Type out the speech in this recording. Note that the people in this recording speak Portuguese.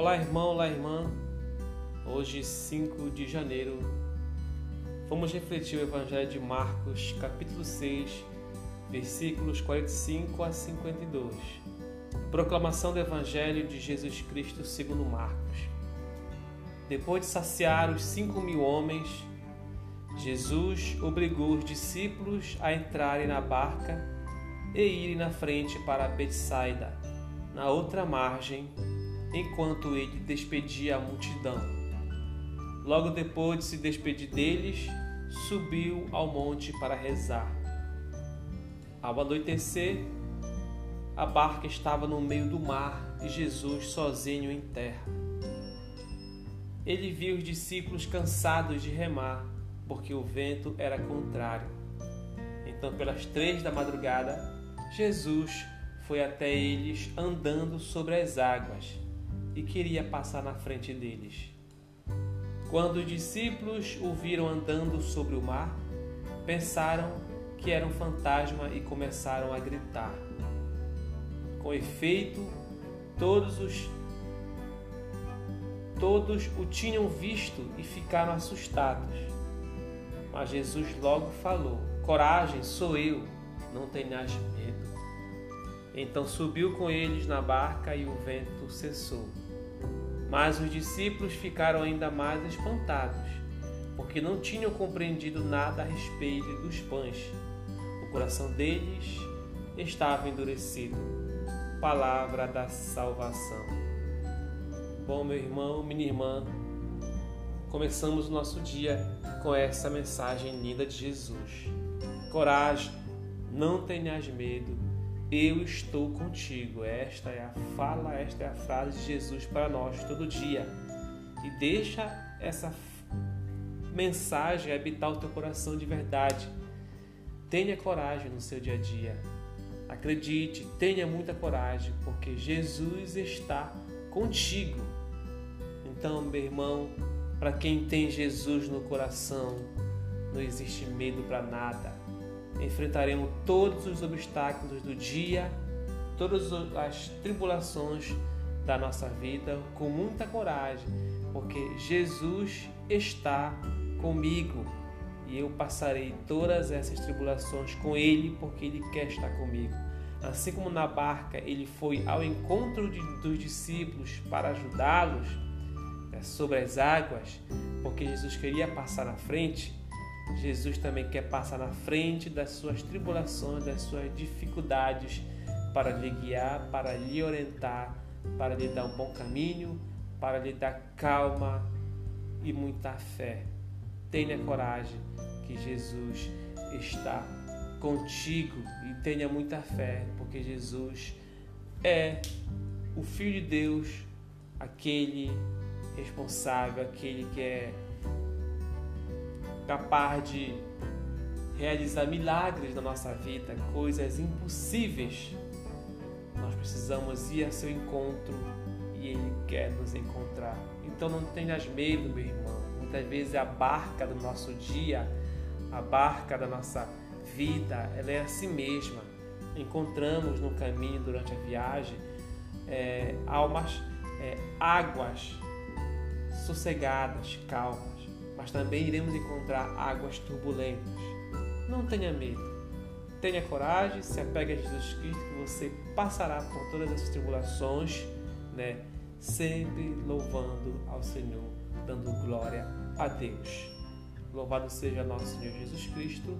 Olá, irmão, olá, irmã. Hoje, 5 de janeiro, vamos refletir o Evangelho de Marcos, capítulo 6, versículos 45 a 52. Proclamação do Evangelho de Jesus Cristo segundo Marcos. Depois de saciar os cinco mil homens, Jesus obrigou os discípulos a entrarem na barca e irem na frente para Betsaida, na outra margem, enquanto ele despedia a multidão. Logo depois de se despedir deles, subiu ao monte para rezar. Ao anoitecer, a barca estava no meio do mar e Jesus sozinho em terra. Ele viu os discípulos cansados de remar, porque o vento era contrário. Então, pelas três da madrugada, Jesus foi até eles andando sobre as águas e queria passar na frente deles. Quando os discípulos o viram andando sobre o mar, pensaram que era um fantasma e começaram a gritar. Com efeito, todos os todos o tinham visto e ficaram assustados. Mas Jesus logo falou: Coragem, sou eu, não tenhas medo. Então subiu com eles na barca e o vento cessou. Mas os discípulos ficaram ainda mais espantados, porque não tinham compreendido nada a respeito dos pães. O coração deles estava endurecido. Palavra da salvação. Bom, meu irmão, minha irmã, começamos o nosso dia com essa mensagem linda de Jesus. Coragem, não tenhas medo, eu estou contigo. Esta é a fala, esta é a frase de Jesus para nós todo dia. E deixa essa mensagem habitar o teu coração de verdade. Tenha coragem no seu dia a dia. Acredite, tenha muita coragem, porque Jesus está contigo. Então, meu irmão, para quem tem Jesus no coração, não existe medo para nada. Enfrentaremos todos os obstáculos do dia, todas as tribulações da nossa vida com muita coragem, porque Jesus está comigo e eu passarei todas essas tribulações com Ele, porque Ele quer estar comigo. Assim como na barca ele foi ao encontro de, dos discípulos para ajudá-los né, sobre as águas, porque Jesus queria passar na frente, Jesus também quer passar na frente das suas tribulações, das suas dificuldades, para lhe guiar, para lhe orientar, para lhe dar um bom caminho, para lhe dar calma e muita fé. Tenha coragem que Jesus está contigo e tenha muita fé, porque Jesus é o Filho de Deus, aquele responsável, aquele que é capaz de realizar milagres na nossa vida, coisas impossíveis. Nós precisamos ir a seu encontro e Ele quer nos encontrar. Então não tenhas medo, meu irmão. Muitas vezes a barca do nosso dia, a barca da nossa vida, ela é assim mesma. Encontramos no caminho durante a viagem é, almas, é, águas sossegadas, calmas mas também iremos encontrar águas turbulentas. Não tenha medo. Tenha coragem, se apegue a Jesus Cristo que você passará por todas essas tribulações, né? Sempre louvando ao Senhor, dando glória a Deus. Louvado seja nosso Senhor Jesus Cristo